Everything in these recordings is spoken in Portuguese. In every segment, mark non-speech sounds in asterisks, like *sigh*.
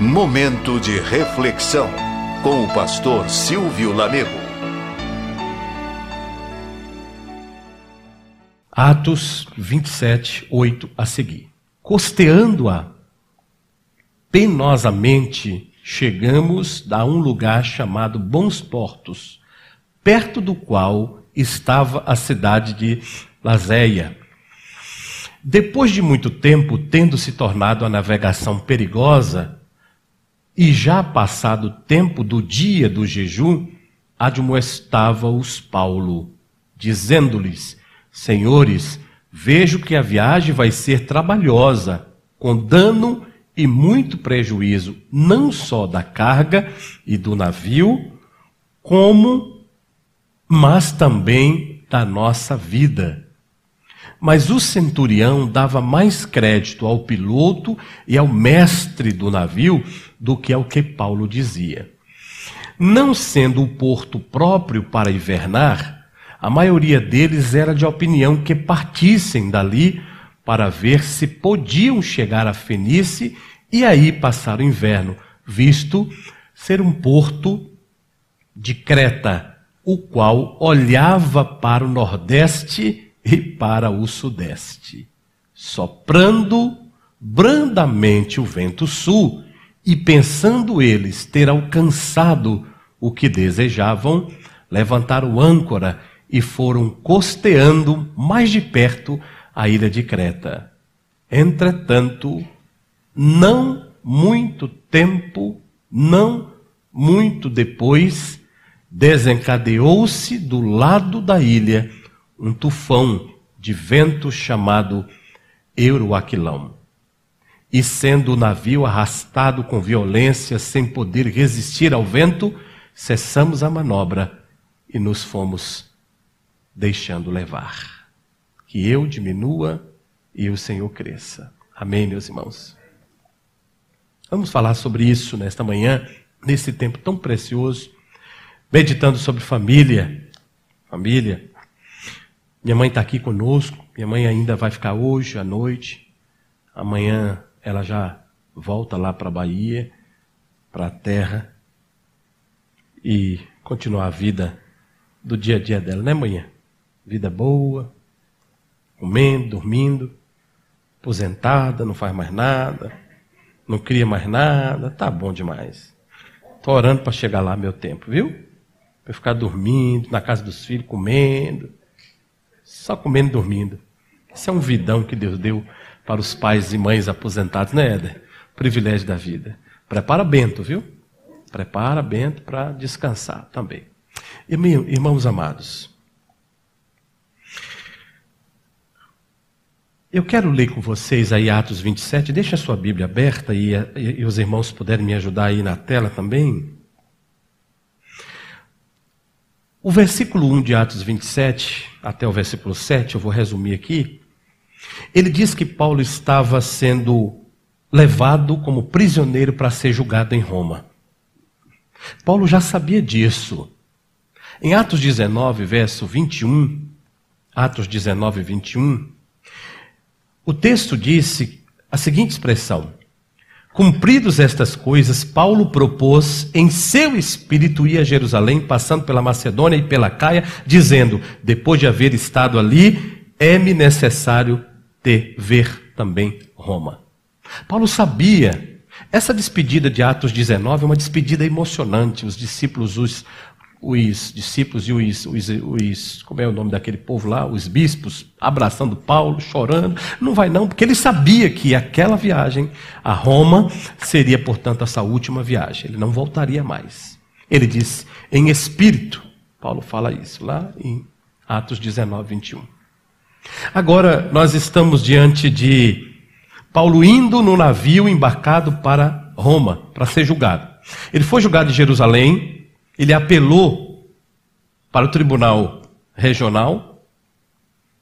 Momento de reflexão com o pastor Silvio Lamego. Atos 27, 8 a seguir. Costeando-a penosamente, chegamos a um lugar chamado Bons Portos, perto do qual estava a cidade de Lazéia. Depois de muito tempo, tendo se tornado a navegação perigosa, e já passado o tempo do dia do jejum, admoestava-os Paulo, dizendo-lhes: Senhores, vejo que a viagem vai ser trabalhosa, com dano e muito prejuízo, não só da carga e do navio, como, mas também da nossa vida. Mas o centurião dava mais crédito ao piloto e ao mestre do navio do que ao que Paulo dizia. Não sendo o porto próprio para invernar, a maioria deles era de opinião que partissem dali para ver se podiam chegar a Fenice e aí passar o inverno, visto ser um porto de Creta, o qual olhava para o nordeste e para o sudeste, soprando brandamente o vento sul, e pensando eles ter alcançado o que desejavam, levantaram âncora e foram costeando mais de perto a ilha de Creta. Entretanto, não muito tempo, não muito depois, desencadeou-se do lado da ilha um tufão de vento chamado Euroaquilão. E sendo o navio arrastado com violência, sem poder resistir ao vento, cessamos a manobra e nos fomos deixando levar. Que eu diminua e o Senhor cresça. Amém, meus irmãos. Vamos falar sobre isso nesta manhã, nesse tempo tão precioso, meditando sobre família. Família. Minha mãe está aqui conosco. Minha mãe ainda vai ficar hoje à noite. Amanhã ela já volta lá para a Bahia, para a terra, e continuar a vida do dia a dia dela, né, manhã? Vida boa, comendo, dormindo, aposentada, não faz mais nada, não cria mais nada, tá bom demais. Estou orando para chegar lá meu tempo, viu? Para ficar dormindo, na casa dos filhos, comendo só comendo e dormindo. Isso é um vidão que Deus deu para os pais e mães aposentados, né, Éder? Privilégio da vida. Prepara Bento, viu? Prepara Bento para descansar também. Irmãos amados, eu quero ler com vocês aí Atos 27. Deixa a sua Bíblia aberta e, e, e os irmãos puderem me ajudar aí na tela também. O versículo 1 de Atos 27 até o versículo 7, eu vou resumir aqui. Ele diz que Paulo estava sendo levado como prisioneiro para ser julgado em Roma. Paulo já sabia disso. Em Atos 19, verso 21, Atos 19, 21, o texto disse a seguinte expressão: Cumpridos estas coisas, Paulo propôs em seu espírito ir a Jerusalém, passando pela Macedônia e pela Caia, dizendo: Depois de haver estado ali, é-me necessário ter ver também Roma. Paulo sabia. Essa despedida de Atos 19 é uma despedida emocionante. Os discípulos, os, os discípulos e os, os, os, como é o nome daquele povo lá, os bispos, abraçando Paulo, chorando. Não vai não, porque ele sabia que aquela viagem a Roma seria, portanto, essa última viagem. Ele não voltaria mais. Ele diz, em espírito, Paulo fala isso lá em Atos 19, 21. Agora, nós estamos diante de Paulo indo no navio embarcado para Roma, para ser julgado. Ele foi julgado em Jerusalém, ele apelou para o tribunal regional,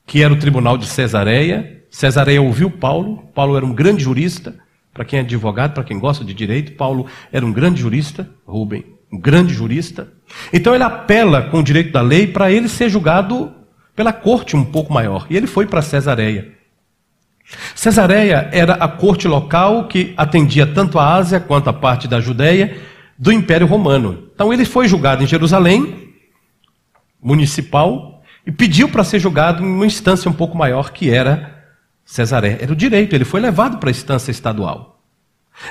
que era o tribunal de Cesareia. Cesareia ouviu Paulo, Paulo era um grande jurista, para quem é advogado, para quem gosta de direito, Paulo era um grande jurista, Rubem, um grande jurista. Então ele apela com o direito da lei para ele ser julgado pela corte um pouco maior. E ele foi para Cesareia. Cesareia era a corte local que atendia tanto a Ásia quanto a parte da Judéia do Império Romano. Então ele foi julgado em Jerusalém, municipal, e pediu para ser julgado em uma instância um pouco maior que era Cesareia. Era o direito, ele foi levado para a instância estadual.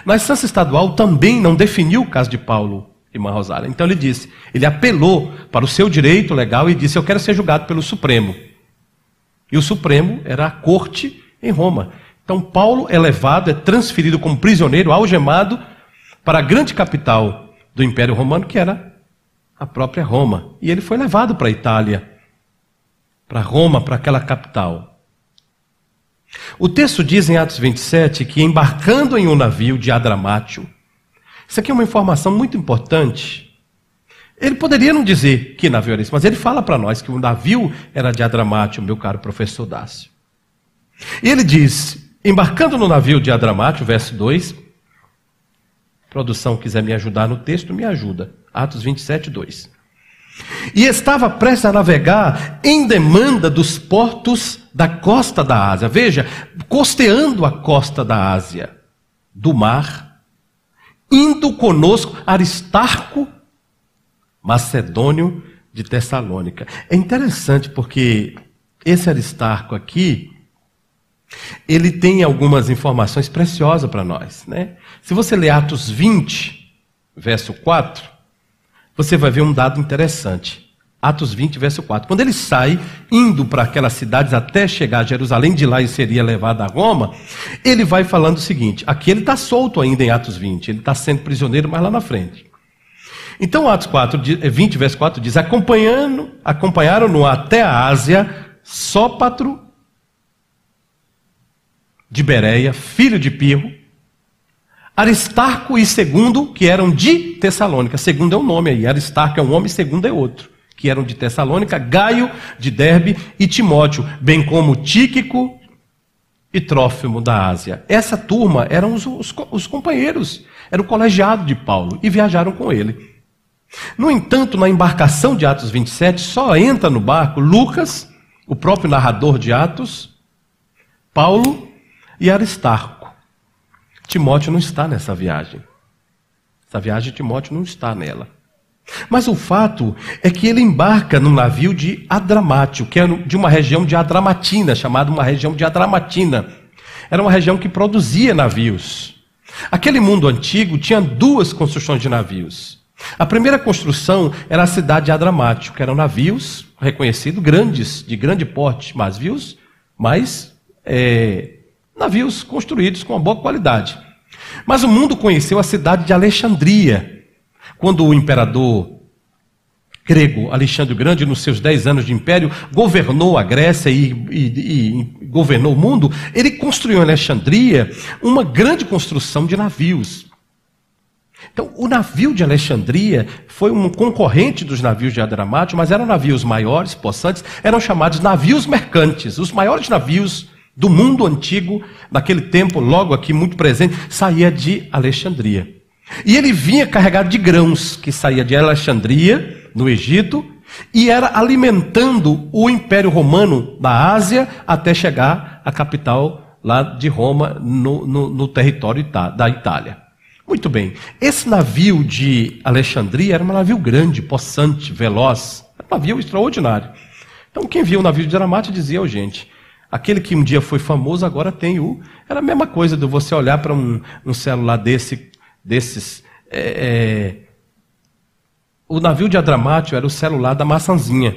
Na instância estadual também não definiu o caso de Paulo irmã Rosália. Então ele disse, ele apelou para o seu direito legal e disse: Eu quero ser julgado pelo Supremo. E o Supremo era a corte em Roma. Então Paulo é levado, é transferido como prisioneiro, algemado, para a grande capital do Império Romano, que era a própria Roma. E ele foi levado para a Itália, para Roma, para aquela capital. O texto diz em Atos 27 que embarcando em um navio de Adramátio, isso aqui é uma informação muito importante. Ele poderia não dizer que navio era esse, mas ele fala para nós que o navio era de Adramátio, meu caro professor Dácio. E ele diz: embarcando no navio de Adramátio, verso 2. Produção quiser me ajudar no texto, me ajuda. Atos 27, 2. E estava prestes a navegar em demanda dos portos da costa da Ásia. Veja, costeando a costa da Ásia, do mar indo conosco Aristarco, macedônio de Tessalônica. É interessante porque esse Aristarco aqui, ele tem algumas informações preciosas para nós. Né? Se você ler Atos 20, verso 4, você vai ver um dado interessante. Atos 20, verso 4. Quando ele sai, indo para aquelas cidades até chegar a Jerusalém, de lá ele seria levado a Roma, ele vai falando o seguinte: aqui ele está solto ainda em Atos 20, ele está sendo prisioneiro, mas lá na frente. Então, Atos 4, 20, eh, verso 4 diz: acompanhando, acompanharam-no até a Ásia, Sópatro de Bereia, filho de Pirro, Aristarco e Segundo, que eram de Tessalônica. Segundo é um nome aí, Aristarco é um homem, Segundo é outro que eram de Tessalônica, Gaio de Derbe e Timóteo, bem como Tíquico e Trófimo da Ásia. Essa turma eram os, os, os companheiros, era o colegiado de Paulo e viajaram com ele. No entanto, na embarcação de Atos 27, só entra no barco Lucas, o próprio narrador de Atos, Paulo e Aristarco. Timóteo não está nessa viagem. Essa viagem, Timóteo não está nela. Mas o fato é que ele embarca num navio de Adramátio, que é de uma região de Adramatina, chamada uma região de Adramatina. Era uma região que produzia navios. Aquele mundo antigo tinha duas construções de navios. A primeira construção era a cidade de Adramátio, que eram navios reconhecidos, grandes, de grande porte, navios, mas é, navios construídos com uma boa qualidade. Mas o mundo conheceu a cidade de Alexandria, quando o imperador grego Alexandre o Grande, nos seus dez anos de império, governou a Grécia e, e, e, governou o mundo, ele construiu em Alexandria uma grande construção de navios. Então, o navio de Alexandria foi um concorrente dos navios de Adramátio, mas eram navios maiores, possantes, eram chamados navios mercantes. Os maiores navios do mundo antigo, naquele tempo, logo aqui muito presente, saía de Alexandria. E ele vinha carregado de grãos, que saía de Alexandria, no Egito, e era alimentando o Império Romano da Ásia até chegar à capital lá de Roma, no, no, no território da Itália. Muito bem, esse navio de Alexandria era um navio grande, possante, veloz, era um navio extraordinário. Então, quem via o navio de Dramate dizia, oh, gente, aquele que um dia foi famoso agora tem o. Era a mesma coisa de você olhar para um, um celular desse desses. É, é, o navio de Adramátio era o celular da maçãzinha,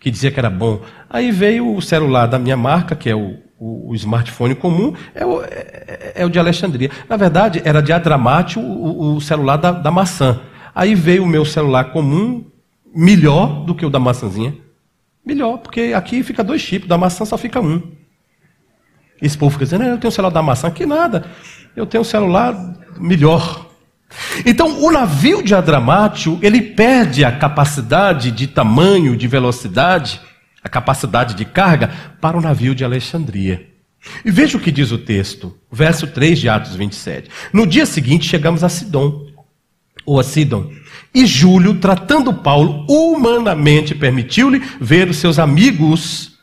que dizia que era bom. Aí veio o celular da minha marca, que é o, o, o smartphone comum, é o, é, é o, de Alexandria. Na verdade, era de Adramátio o, o celular da, da maçã. Aí veio o meu celular comum, melhor do que o da maçãzinha. Melhor, porque aqui fica dois chips, da maçã só fica um. Esse povo fica dizendo, eu tenho o celular da maçã, que nada. Eu tenho um celular melhor. Então, o navio de Adramátio, ele perde a capacidade de tamanho, de velocidade, a capacidade de carga para o navio de Alexandria. E veja o que diz o texto, verso 3 de Atos 27. No dia seguinte chegamos a Sidom, ou a Sidon, e Júlio, tratando Paulo humanamente, permitiu-lhe ver os seus amigos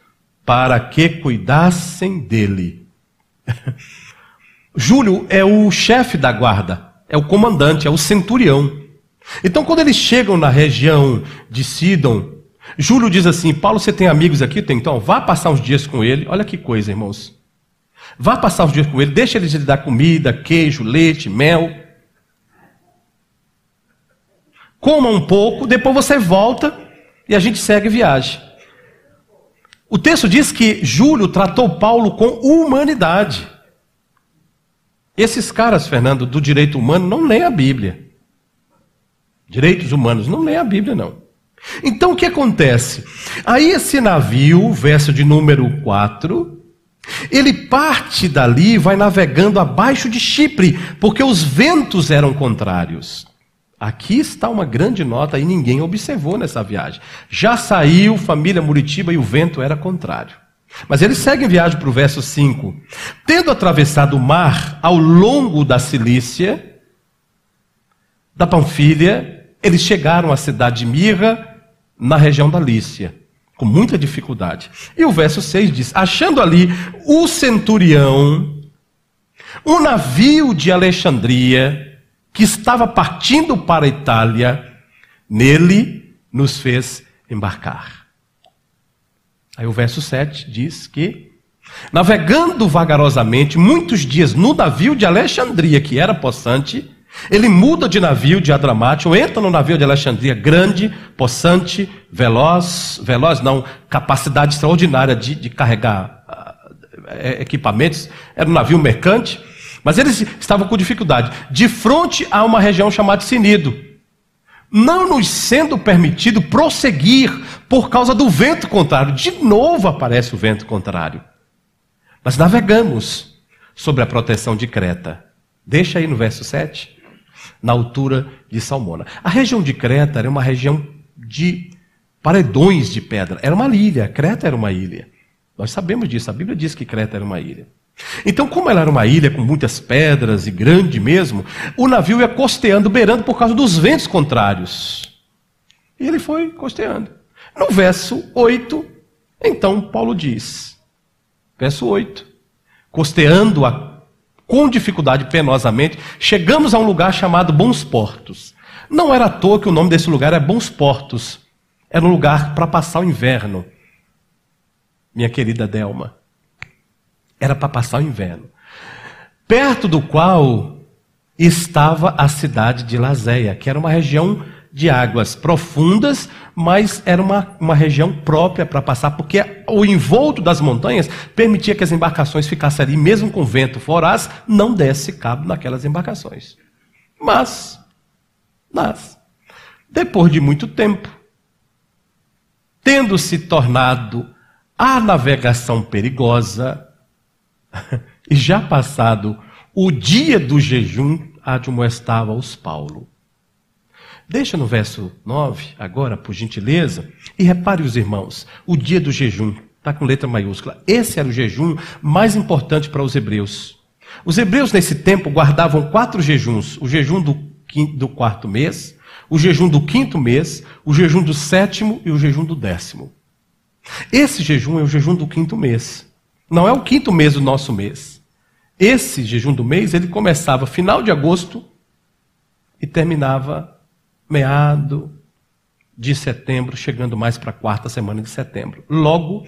para que cuidassem dele. *laughs* Júlio é o chefe da guarda, é o comandante, é o centurião. Então, quando eles chegam na região de Sidon, Júlio diz assim: Paulo, você tem amigos aqui? Tem, então vá passar uns dias com ele. Olha que coisa, irmãos. Vá passar uns dias com ele, deixa ele lhe dar comida, queijo, leite, mel. Coma um pouco, depois você volta e a gente segue viagem. O texto diz que Júlio tratou Paulo com humanidade. Esses caras, Fernando, do direito humano, não leem a Bíblia. Direitos humanos, não leem a Bíblia, não. Então o que acontece? Aí esse navio, verso de número 4, ele parte dali e vai navegando abaixo de Chipre, porque os ventos eram contrários. Aqui está uma grande nota e ninguém observou nessa viagem. Já saiu família Muritiba e o vento era contrário. Mas ele segue em viagem para o verso 5. Tendo atravessado o mar ao longo da Cilícia, da Panfilha, eles chegaram à cidade de Mirra, na região da Lícia, com muita dificuldade. E o verso 6 diz: Achando ali o centurião, um navio de Alexandria, que estava partindo para a Itália, nele nos fez embarcar. Aí o verso 7 diz que, navegando vagarosamente muitos dias no navio de Alexandria, que era possante, ele muda de navio de Adramátio, entra no navio de Alexandria, grande, possante, veloz, veloz não, capacidade extraordinária de, de carregar uh, equipamentos, era um navio mercante, mas eles estavam com dificuldade. De frente a uma região chamada Sinido. Não nos sendo permitido prosseguir por causa do vento contrário. De novo aparece o vento contrário. Mas navegamos sobre a proteção de Creta. Deixa aí no verso 7. Na altura de Salmona. A região de Creta era uma região de paredões de pedra. Era uma ilha. Creta era uma ilha. Nós sabemos disso. A Bíblia diz que Creta era uma ilha. Então, como ela era uma ilha com muitas pedras e grande mesmo, o navio ia costeando, beirando por causa dos ventos contrários. E ele foi costeando. No verso 8, então Paulo diz, verso 8, costeando a, com dificuldade penosamente, chegamos a um lugar chamado Bons Portos. Não era à toa que o nome desse lugar é Bons Portos. Era um lugar para passar o inverno. Minha querida Delma. Era para passar o inverno. Perto do qual estava a cidade de Lazéia, que era uma região de águas profundas, mas era uma, uma região própria para passar, porque o envolto das montanhas permitia que as embarcações ficassem ali, mesmo com vento foraz, não desse cabo naquelas embarcações. Mas, mas, depois de muito tempo, tendo se tornado a navegação perigosa, *laughs* e já passado o dia do jejum, admoestava-os Paulo. Deixa no verso 9, agora, por gentileza, e repare os irmãos, o dia do jejum, está com letra maiúscula. Esse era o jejum mais importante para os hebreus. Os hebreus, nesse tempo, guardavam quatro jejuns: o jejum do, quinto, do quarto mês, o jejum do quinto mês, o jejum do sétimo e o jejum do décimo. Esse jejum é o jejum do quinto mês. Não é o quinto mês do nosso mês. Esse jejum do mês, ele começava final de agosto e terminava meado de setembro, chegando mais para a quarta semana de setembro. Logo,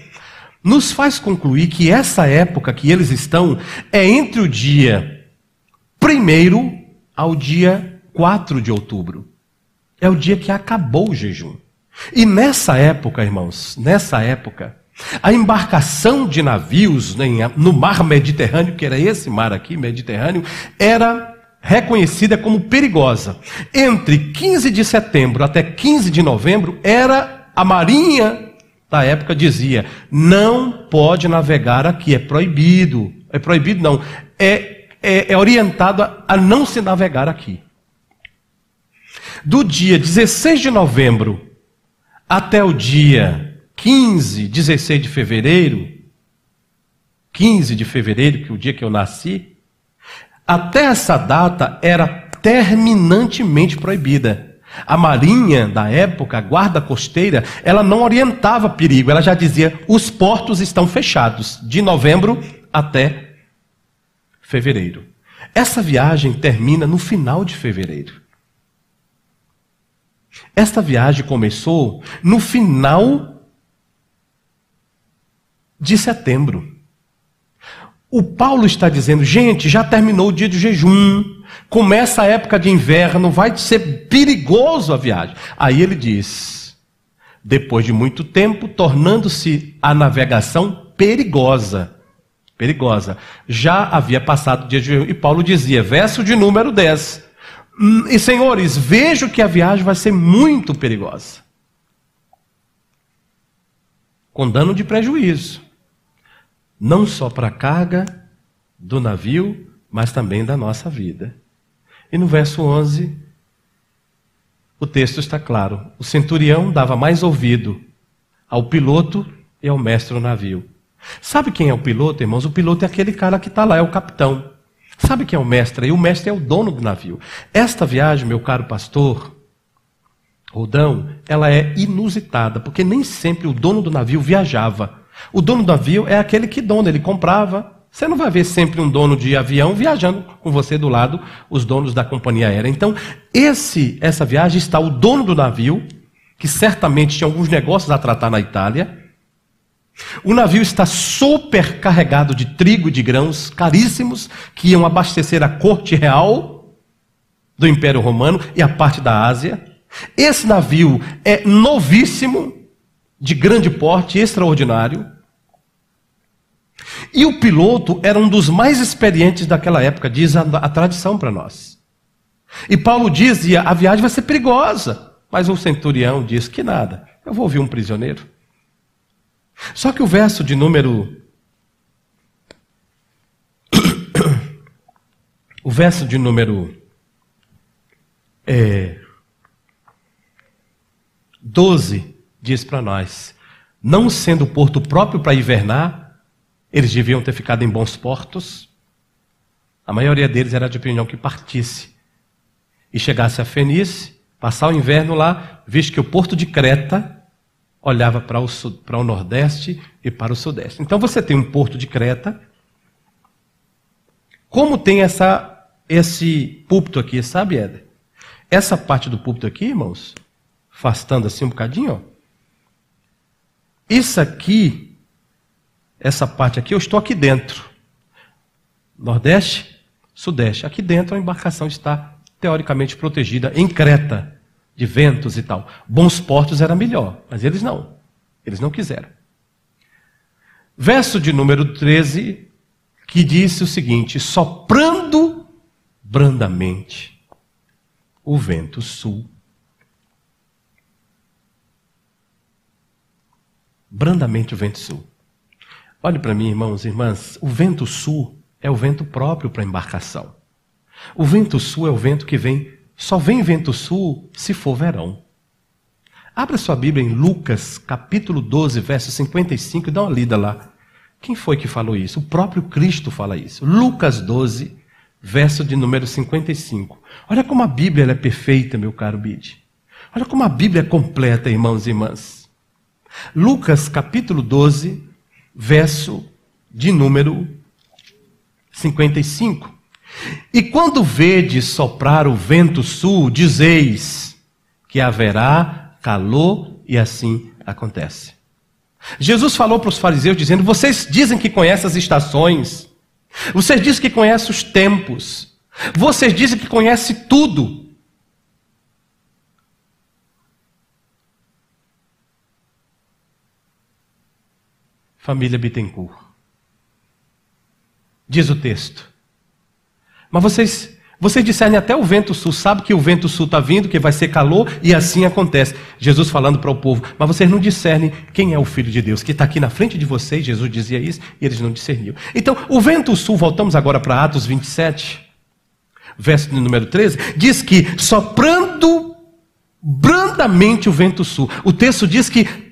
nos faz concluir que essa época que eles estão é entre o dia primeiro ao dia 4 de outubro. É o dia que acabou o jejum. E nessa época, irmãos, nessa época, a embarcação de navios no mar Mediterrâneo, que era esse mar aqui, Mediterrâneo, era reconhecida como perigosa. Entre 15 de setembro até 15 de novembro, era a marinha da época dizia: não pode navegar aqui, é proibido. É proibido, não. É, é, é orientado a, a não se navegar aqui. Do dia 16 de novembro até o dia 15, 16 de fevereiro, 15 de fevereiro, que é o dia que eu nasci, até essa data era terminantemente proibida. A marinha da época, a guarda costeira, ela não orientava perigo, ela já dizia: os portos estão fechados, de novembro até fevereiro. Essa viagem termina no final de fevereiro. Esta viagem começou no final de setembro. O Paulo está dizendo, gente, já terminou o dia de jejum, começa a época de inverno, vai ser perigoso a viagem. Aí ele diz, depois de muito tempo, tornando-se a navegação perigosa. Perigosa. Já havia passado o dia de jejum. E Paulo dizia, verso de número 10. Hum, e senhores, vejo que a viagem vai ser muito perigosa. Com dano de prejuízo não só para a carga do navio, mas também da nossa vida. E no verso 11, o texto está claro: o centurião dava mais ouvido ao piloto e ao mestre do navio. Sabe quem é o piloto, irmãos? O piloto é aquele cara que está lá, é o capitão. Sabe quem é o mestre? E o mestre é o dono do navio. Esta viagem, meu caro pastor, Rodão, ela é inusitada, porque nem sempre o dono do navio viajava. O dono do navio é aquele que dona, ele comprava. Você não vai ver sempre um dono de avião viajando com você do lado, os donos da companhia aérea. Então, esse, essa viagem está o dono do navio, que certamente tinha alguns negócios a tratar na Itália. O navio está super carregado de trigo e de grãos caríssimos que iam abastecer a corte real do Império Romano e a parte da Ásia. Esse navio é novíssimo, de grande porte, extraordinário. E o piloto era um dos mais experientes daquela época, diz a, a tradição para nós. E Paulo dizia: a viagem vai ser perigosa. Mas o centurião diz que nada, eu vou ouvir um prisioneiro. Só que o verso de número. *coughs* o verso de número. É, 12 diz para nós: não sendo porto próprio para hivernar, eles deviam ter ficado em bons portos. A maioria deles era de opinião que partisse e chegasse a Fenice, passar o inverno lá, visto que o porto de Creta olhava para o, para o nordeste e para o sudeste. Então você tem um porto de Creta. Como tem essa, esse púlpito aqui, sabe, Éder? Essa parte do púlpito aqui, irmãos, afastando assim um bocadinho, ó, isso aqui, essa parte aqui, eu estou aqui dentro. Nordeste, Sudeste. Aqui dentro a embarcação está teoricamente protegida em Creta, de ventos e tal. Bons portos era melhor, mas eles não. Eles não quiseram. Verso de número 13, que disse o seguinte: soprando brandamente o vento sul brandamente o vento sul. Olhe para mim, irmãos e irmãs, o vento sul é o vento próprio para a embarcação. O vento sul é o vento que vem, só vem vento sul se for verão. Abra sua Bíblia em Lucas, capítulo 12, verso 55 e dá uma lida lá. Quem foi que falou isso? O próprio Cristo fala isso. Lucas 12, verso de número 55. Olha como a Bíblia é perfeita, meu caro Bide. Olha como a Bíblia é completa, irmãos e irmãs. Lucas capítulo 12, verso de número 55. E quando vedes soprar o vento sul, dizeis que haverá calor, e assim acontece. Jesus falou para os fariseus dizendo: Vocês dizem que conhecem as estações, vocês dizem que conhecem os tempos, vocês dizem que conhecem tudo, família Bittencourt. Diz o texto. Mas vocês, vocês discernem até o vento sul, sabe que o vento sul está vindo, que vai ser calor, e assim acontece. Jesus falando para o povo, mas vocês não discernem quem é o Filho de Deus, que está aqui na frente de vocês, Jesus dizia isso, e eles não discerniam. Então, o vento sul, voltamos agora para Atos 27, verso número 13, diz que soprando brandamente o vento sul. O texto diz que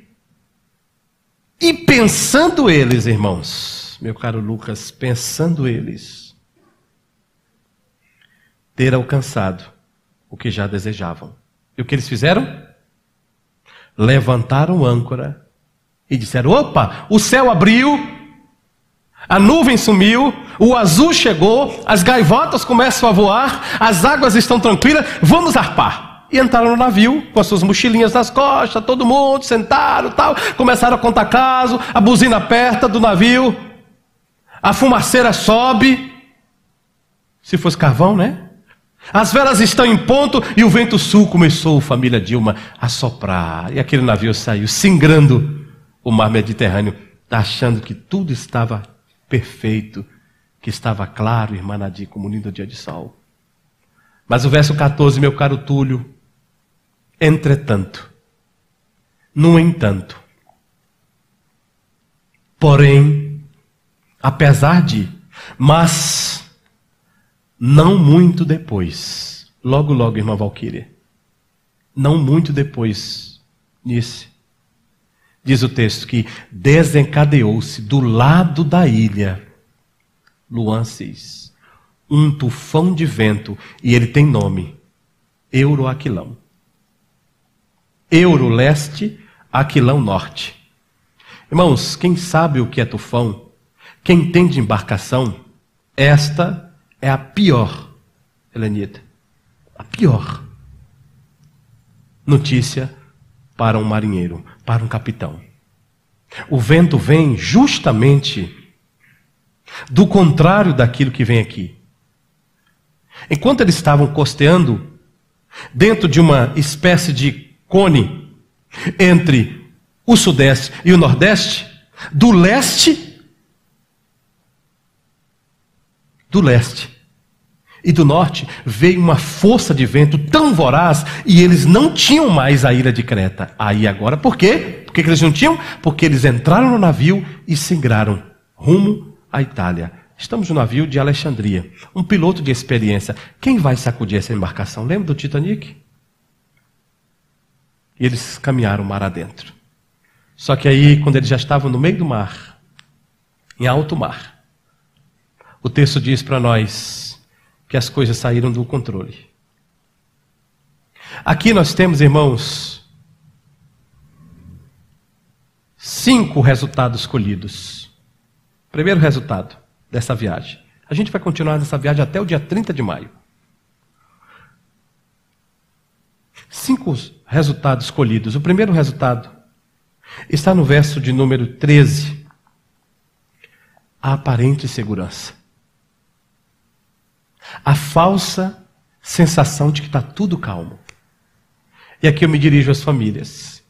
e pensando eles, irmãos, meu caro Lucas, pensando eles, ter alcançado o que já desejavam. E o que eles fizeram? Levantaram âncora e disseram: opa, o céu abriu, a nuvem sumiu, o azul chegou, as gaivotas começam a voar, as águas estão tranquilas, vamos arpar. E entraram no navio com as suas mochilinhas nas costas, todo mundo sentaram, tal, começaram a contar caso, a buzina aperta do navio, a fumaceira sobe. Se fosse carvão, né? As velas estão em ponto e o vento sul começou, família Dilma, a soprar. E aquele navio saiu, singrando o mar Mediterrâneo, achando que tudo estava perfeito, que estava claro, irmã Nadir, como um lindo dia de sol. Mas o verso 14, meu caro Túlio, entretanto, no entanto, porém, apesar de, mas não muito depois, logo, logo, irmã Valquíria, não muito depois nisso, diz o texto que desencadeou-se do lado da ilha, Luan 6, um tufão de vento, e ele tem nome, Euroaquilão. Euro leste, Aquilão norte. Irmãos, quem sabe o que é tufão, quem tem de embarcação, esta é a pior, Helenita, a pior notícia para um marinheiro, para um capitão. O vento vem justamente do contrário daquilo que vem aqui. Enquanto eles estavam costeando dentro de uma espécie de cone entre o sudeste e o nordeste, do leste do leste e do norte veio uma força de vento tão voraz e eles não tinham mais a ilha de Creta. Aí agora, por quê? Por que eles não tinham? Porque eles entraram no navio e singraram rumo à Itália. Estamos no navio de Alexandria. Um piloto de experiência. Quem vai sacudir essa embarcação? Lembra do Titanic? E eles caminharam mar adentro. Só que aí, quando eles já estavam no meio do mar, em alto mar, o texto diz para nós que as coisas saíram do controle. Aqui nós temos, irmãos, cinco resultados colhidos. Primeiro resultado dessa viagem. A gente vai continuar nessa viagem até o dia 30 de maio. Cinco resultados colhidos. O primeiro resultado está no verso de número 13. A aparente segurança a falsa sensação de que está tudo calmo. E aqui eu me dirijo às famílias.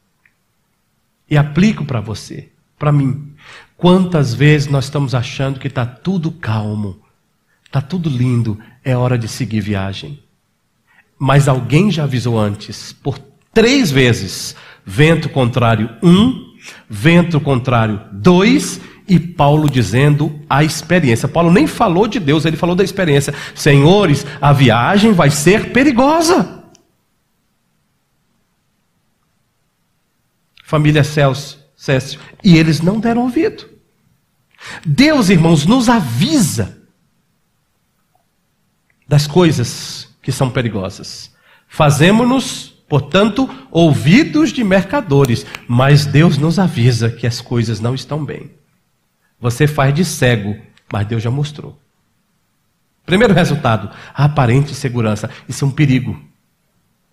E aplico para você, para mim. Quantas vezes nós estamos achando que está tudo calmo, está tudo lindo, é hora de seguir viagem. Mas alguém já avisou antes, por três vezes: vento contrário um, vento contrário dois e Paulo dizendo a experiência. Paulo nem falou de Deus, ele falou da experiência. Senhores, a viagem vai ser perigosa. Família Celso, Cécio, e eles não deram ouvido. Deus, irmãos, nos avisa das coisas que são perigosas. Fazemos-nos, portanto, ouvidos de mercadores, mas Deus nos avisa que as coisas não estão bem. Você faz de cego, mas Deus já mostrou. Primeiro resultado, a aparente segurança. Isso é um perigo.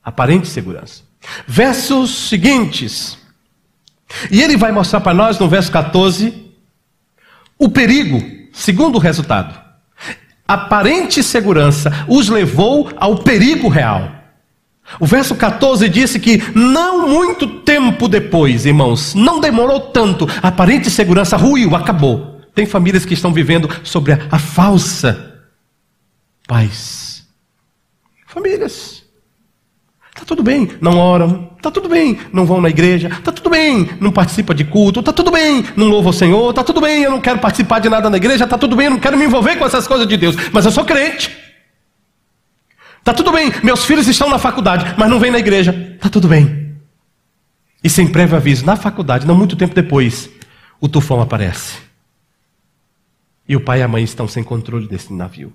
Aparente segurança. Versos seguintes. E ele vai mostrar para nós no verso 14 o perigo, segundo resultado. Aparente segurança os levou ao perigo real. O verso 14 disse que não muito tempo depois, irmãos, não demorou tanto, a aparente segurança ruiu, acabou. Tem famílias que estão vivendo sobre a, a falsa paz. Famílias. Tá tudo bem, não oram, tá tudo bem, não vão na igreja, tá tudo bem, não participa de culto, tá tudo bem, não louva o Senhor, tá tudo bem, eu não quero participar de nada na igreja, tá tudo bem, eu não quero me envolver com essas coisas de Deus, mas eu sou crente. Tá tudo bem, meus filhos estão na faculdade, mas não vêm na igreja. Tá tudo bem. E sem prévio aviso, na faculdade, não muito tempo depois, o tufão aparece. E o pai e a mãe estão sem controle desse navio.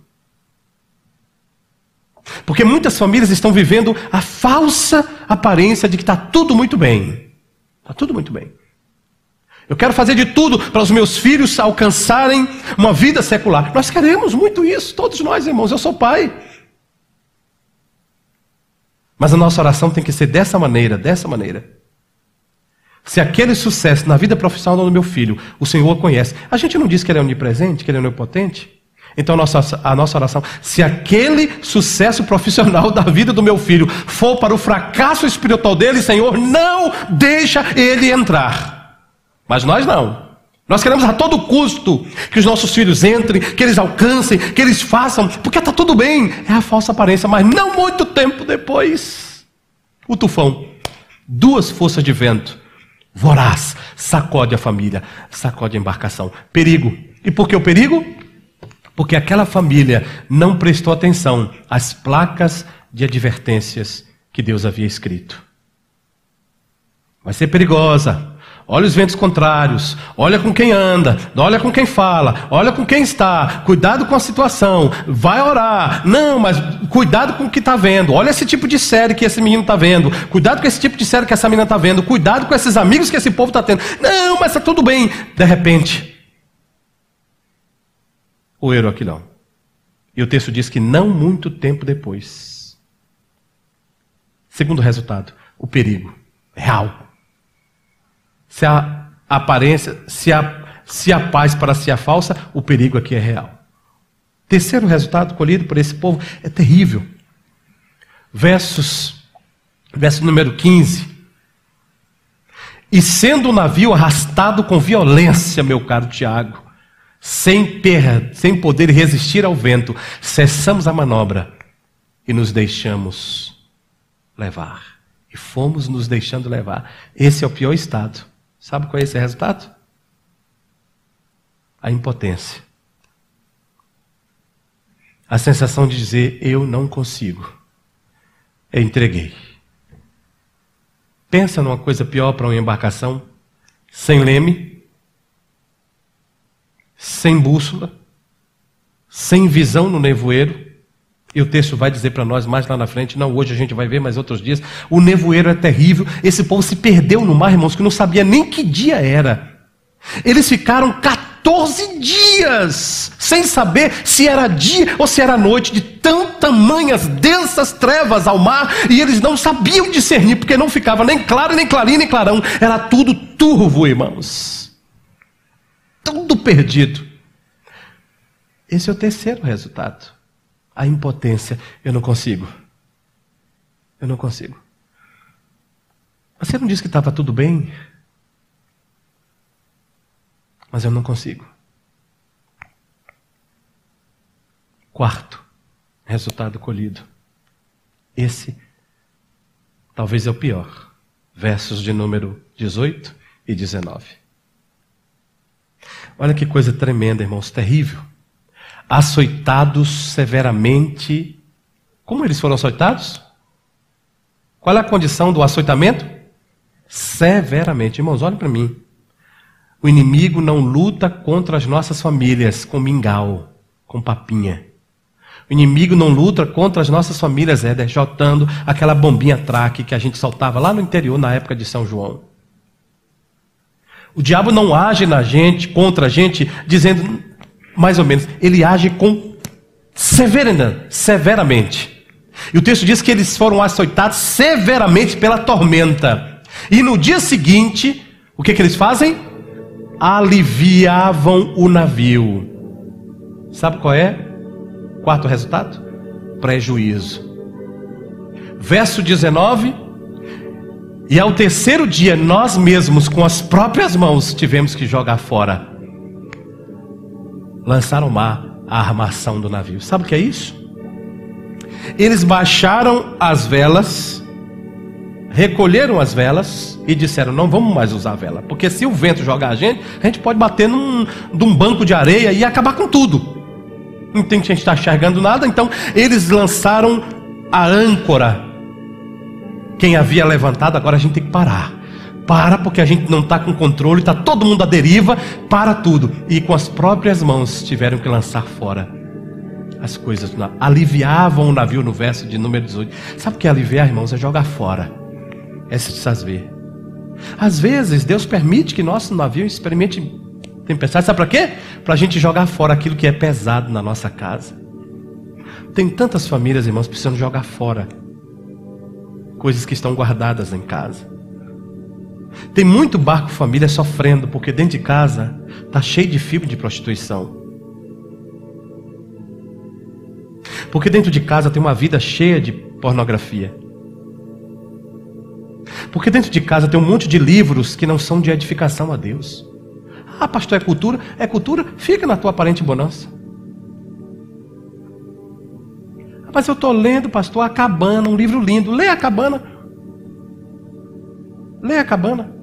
Porque muitas famílias estão vivendo a falsa aparência de que está tudo muito bem. Está tudo muito bem. Eu quero fazer de tudo para os meus filhos alcançarem uma vida secular. Nós queremos muito isso, todos nós, irmãos. Eu sou pai. Mas a nossa oração tem que ser dessa maneira, dessa maneira. Se aquele sucesso na vida profissional do meu filho, o Senhor conhece. A gente não diz que ele é onipresente, que ele é onipotente? Então a nossa, oração, se aquele sucesso profissional *laughs* da vida do meu filho for para o fracasso espiritual dele, Senhor, não deixa ele entrar. Mas nós não. Nós queremos a todo custo que os nossos filhos entrem, que eles alcancem, que eles façam, porque está tudo bem. É a falsa aparência, mas não muito tempo depois. O tufão, duas forças de vento, voraz, sacode a família, sacode a embarcação. Perigo. E por que o perigo? Porque aquela família não prestou atenção às placas de advertências que Deus havia escrito. Vai ser perigosa, Olha os ventos contrários, olha com quem anda, olha com quem fala, olha com quem está, cuidado com a situação, vai orar. Não, mas cuidado com o que está vendo. Olha esse tipo de série que esse menino está vendo, cuidado com esse tipo de série que essa menina está vendo, cuidado com esses amigos que esse povo está tendo. Não, mas está tudo bem. De repente, o não. E o texto diz que não muito tempo depois. Segundo resultado, o perigo real se a aparência, se a, se a paz para si é falsa, o perigo aqui é real. Terceiro resultado colhido por esse povo é terrível. Versos, verso número 15. E sendo o navio arrastado com violência, meu caro Tiago, sem, per, sem poder resistir ao vento, cessamos a manobra e nos deixamos levar. E fomos nos deixando levar. Esse é o pior estado. Sabe qual é esse resultado? A impotência. A sensação de dizer eu não consigo. Eu entreguei. Pensa numa coisa pior para uma embarcação sem leme, sem bússola, sem visão no nevoeiro. E o texto vai dizer para nós mais lá na frente, não hoje a gente vai ver, mas outros dias. O nevoeiro é terrível. Esse povo se perdeu no mar, irmãos, que não sabia nem que dia era. Eles ficaram 14 dias sem saber se era dia ou se era noite, de tão tamanhas, densas trevas ao mar, e eles não sabiam discernir, porque não ficava nem claro, nem clarinho, nem clarão. Era tudo turvo, irmãos. Tudo perdido. Esse é o terceiro resultado a impotência. Eu não consigo. Eu não consigo. Você não disse que estava tudo bem? Mas eu não consigo. Quarto resultado colhido. Esse talvez é o pior. Versos de número 18 e 19. Olha que coisa tremenda, irmãos, terrível açoitados severamente. Como eles foram açoitados? Qual é a condição do açoitamento? Severamente. Irmãos, olhem para mim. O inimigo não luta contra as nossas famílias com mingau, com papinha. O inimigo não luta contra as nossas famílias, Éder, jotando aquela bombinha traque que a gente soltava lá no interior na época de São João. O diabo não age na gente, contra a gente, dizendo, mais ou menos, ele age com severina, severamente. E o texto diz que eles foram açoitados severamente pela tormenta. E no dia seguinte, o que, que eles fazem? Aliviavam o navio. Sabe qual é? Quarto resultado? Prejuízo. Verso 19. E ao terceiro dia, nós mesmos, com as próprias mãos, tivemos que jogar fora lançaram ao mar a armação do navio. Sabe o que é isso? Eles baixaram as velas, recolheram as velas e disseram: Não vamos mais usar a vela, porque se o vento jogar a gente, a gente pode bater num, num banco de areia e acabar com tudo. Não tem que a gente estar tá enxergando nada, então eles lançaram a âncora. Quem havia levantado, agora a gente tem que parar para porque a gente não está com controle, está todo mundo à deriva, para tudo. E com as próprias mãos tiveram que lançar fora as coisas, aliviavam o navio no verso de número 18. Sabe o que é aliviar, irmãos? É jogar fora. É se desfazer. Às vezes, Deus permite que nosso navio experimente tempestade. Sabe para quê? Para a gente jogar fora aquilo que é pesado na nossa casa. Tem tantas famílias, irmãos, precisando jogar fora coisas que estão guardadas em casa. Tem muito barco família sofrendo porque dentro de casa está cheio de fibra de prostituição. Porque dentro de casa tem uma vida cheia de pornografia. Porque dentro de casa tem um monte de livros que não são de edificação a Deus. Ah, pastor, é cultura? É cultura? Fica na tua aparente bonança. Mas eu estou lendo, pastor, a cabana, um livro lindo. Lê a cabana. Lê a cabana.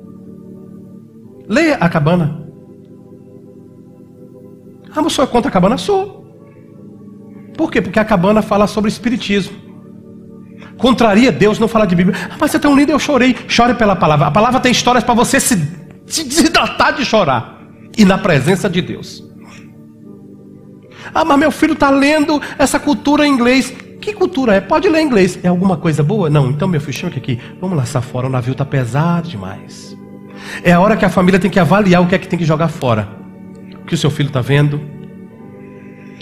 Lê a cabana. Ah, mas senhor é contra a cabana? Sou. Por quê? Porque a cabana fala sobre espiritismo. Contraria Deus não falar de Bíblia. Ah, mas você é tão lindo, eu chorei. Chore pela palavra. A palavra tem histórias para você se, se desidratar de chorar. E na presença de Deus. Ah, mas meu filho está lendo essa cultura em inglês. Que cultura é? Pode ler inglês. É alguma coisa boa? Não. Então, meu filho, chama aqui. Vamos lançar fora. O navio está pesado demais. É a hora que a família tem que avaliar o que é que tem que jogar fora. O que o seu filho está vendo.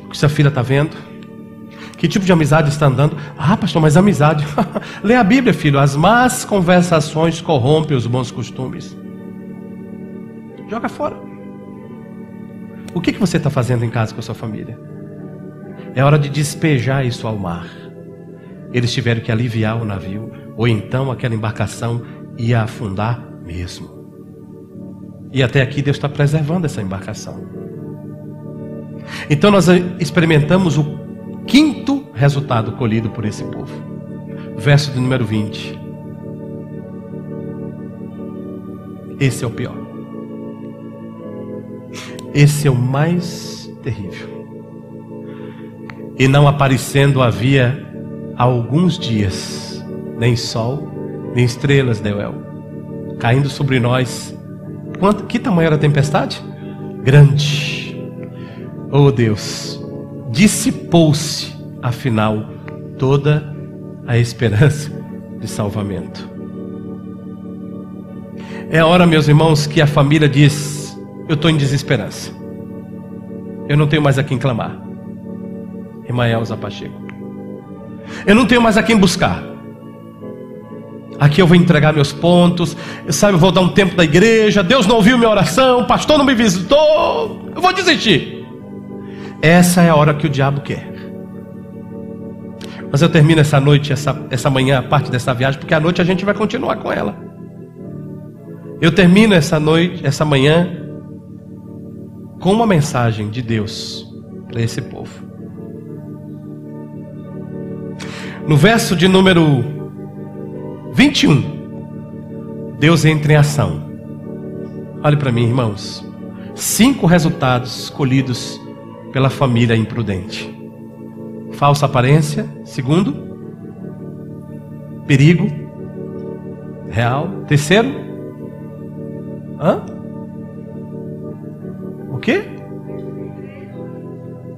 O que sua filha está vendo que tipo de amizade está andando? Ah, pastor, mas amizade. *laughs* Lê a Bíblia, filho. As más conversações corrompem os bons costumes. Joga fora. O que, que você está fazendo em casa com a sua família? É hora de despejar isso ao mar. Eles tiveram que aliviar o navio, ou então aquela embarcação ia afundar mesmo. E até aqui Deus está preservando essa embarcação. Então nós experimentamos o Quinto resultado colhido por esse povo. Verso de número 20. Esse é o pior. Esse é o mais terrível. E não aparecendo havia alguns dias, nem sol, nem estrelas, Deuel, caindo sobre nós. Quanto, que tamanho era a tempestade? Grande. Oh Deus, dissipou-se, afinal, toda a esperança de salvamento. É a hora, meus irmãos, que a família diz: Eu estou em desesperança. Eu não tenho mais a quem clamar. Emael Zapacheco. Eu não tenho mais a quem buscar. Aqui eu vou entregar meus pontos, sabe, eu vou dar um tempo da igreja. Deus não ouviu minha oração, o pastor não me visitou. Eu vou desistir. Essa é a hora que o diabo quer. Mas eu termino essa noite, essa, essa manhã, a parte dessa viagem, porque à noite a gente vai continuar com ela. Eu termino essa noite, essa manhã, com uma mensagem de Deus para esse povo. No verso de número 21, Deus entra em ação. Olhe para mim, irmãos. Cinco resultados colhidos pela família imprudente. Falsa aparência, segundo, perigo real. Terceiro, hã? O que?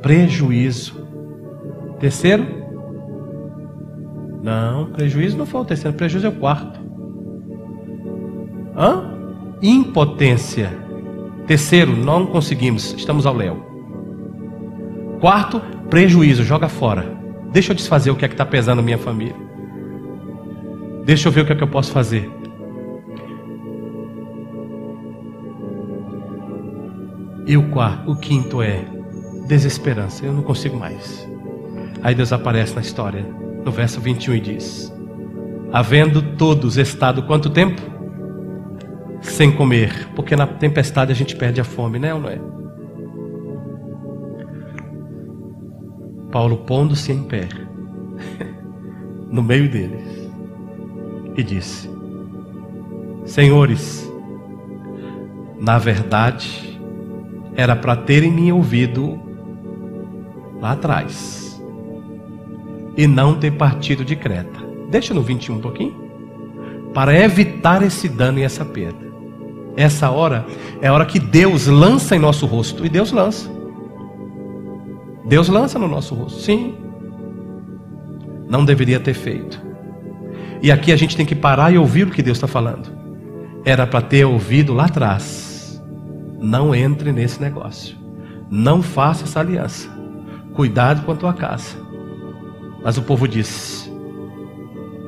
Prejuízo. Terceiro, não, prejuízo não foi o terceiro, prejuízo é o quarto. Hã? Impotência. Terceiro, não conseguimos, estamos ao léu. Quarto, prejuízo, joga fora. Deixa eu desfazer o que é que está pesando minha família. Deixa eu ver o que é que eu posso fazer. E o quarto, o quinto é desesperança. Eu não consigo mais. Aí Deus aparece na história, no verso 21 e diz: Havendo todos estado quanto tempo? Sem comer, porque na tempestade a gente perde a fome, né ou não é? Paulo pondo-se em pé, *laughs* no meio deles, e disse: Senhores, na verdade, era para terem me ouvido lá atrás e não ter partido de Creta. Deixa no 21 um pouquinho. Para evitar esse dano e essa perda. Essa hora é a hora que Deus lança em nosso rosto. E Deus lança. Deus lança no nosso rosto, sim. Não deveria ter feito. E aqui a gente tem que parar e ouvir o que Deus está falando. Era para ter ouvido lá atrás. Não entre nesse negócio. Não faça essa aliança. Cuidado com a tua casa. Mas o povo disse: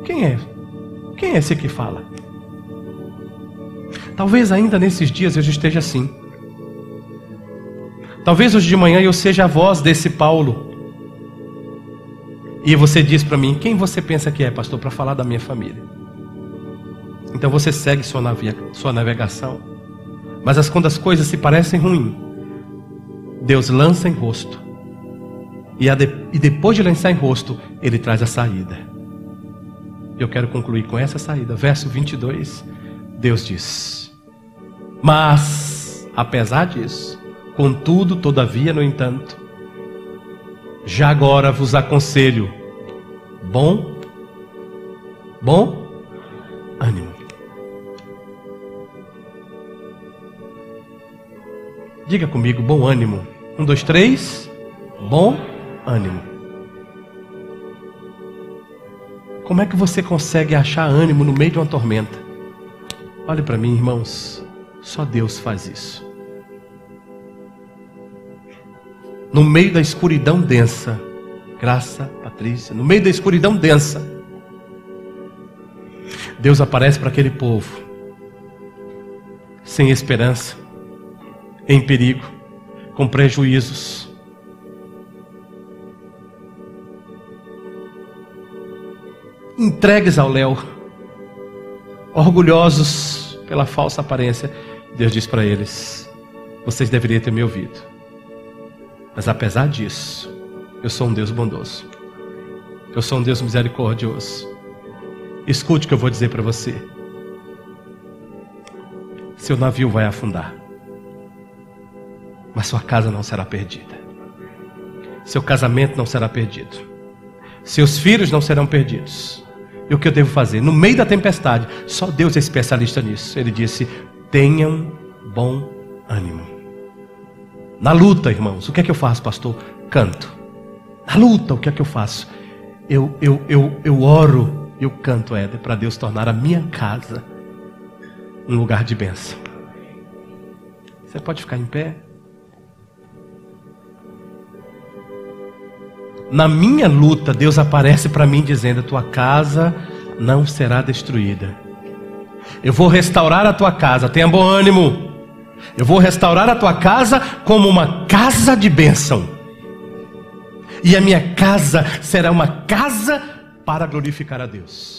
Quem é? Quem é esse que fala? Talvez ainda nesses dias eu esteja assim. Talvez hoje de manhã eu seja a voz desse Paulo. E você diz para mim: Quem você pensa que é, pastor, para falar da minha família? Então você segue sua, sua navegação. Mas quando as coisas se parecem ruins, Deus lança em rosto. E, de, e depois de lançar em rosto, Ele traz a saída. Eu quero concluir com essa saída. Verso 22, Deus diz: Mas, apesar disso, contudo, todavia, no entanto, já agora vos aconselho, bom, bom ânimo. Diga comigo, bom ânimo. Um, dois, três. Bom ânimo. Como é que você consegue achar ânimo no meio de uma tormenta? Olhe para mim, irmãos. Só Deus faz isso. No meio da escuridão densa, graça, Patrícia, no meio da escuridão densa, Deus aparece para aquele povo, sem esperança, em perigo, com prejuízos. Entregues ao léu, orgulhosos pela falsa aparência, Deus diz para eles: vocês deveriam ter me ouvido. Mas apesar disso, eu sou um Deus bondoso. Eu sou um Deus misericordioso. Escute o que eu vou dizer para você. Seu navio vai afundar mas sua casa não será perdida. Seu casamento não será perdido. Seus filhos não serão perdidos. E o que eu devo fazer? No meio da tempestade, só Deus é especialista nisso. Ele disse: tenham bom ânimo. Na luta, irmãos, o que é que eu faço, pastor? Canto. Na luta, o que é que eu faço? Eu, eu, eu, eu oro eu canto, Éder, para Deus tornar a minha casa um lugar de bênção. Você pode ficar em pé? Na minha luta, Deus aparece para mim dizendo: Tua casa não será destruída. Eu vou restaurar a tua casa, tenha bom ânimo. Eu vou restaurar a tua casa como uma casa de bênção. E a minha casa será uma casa para glorificar a Deus.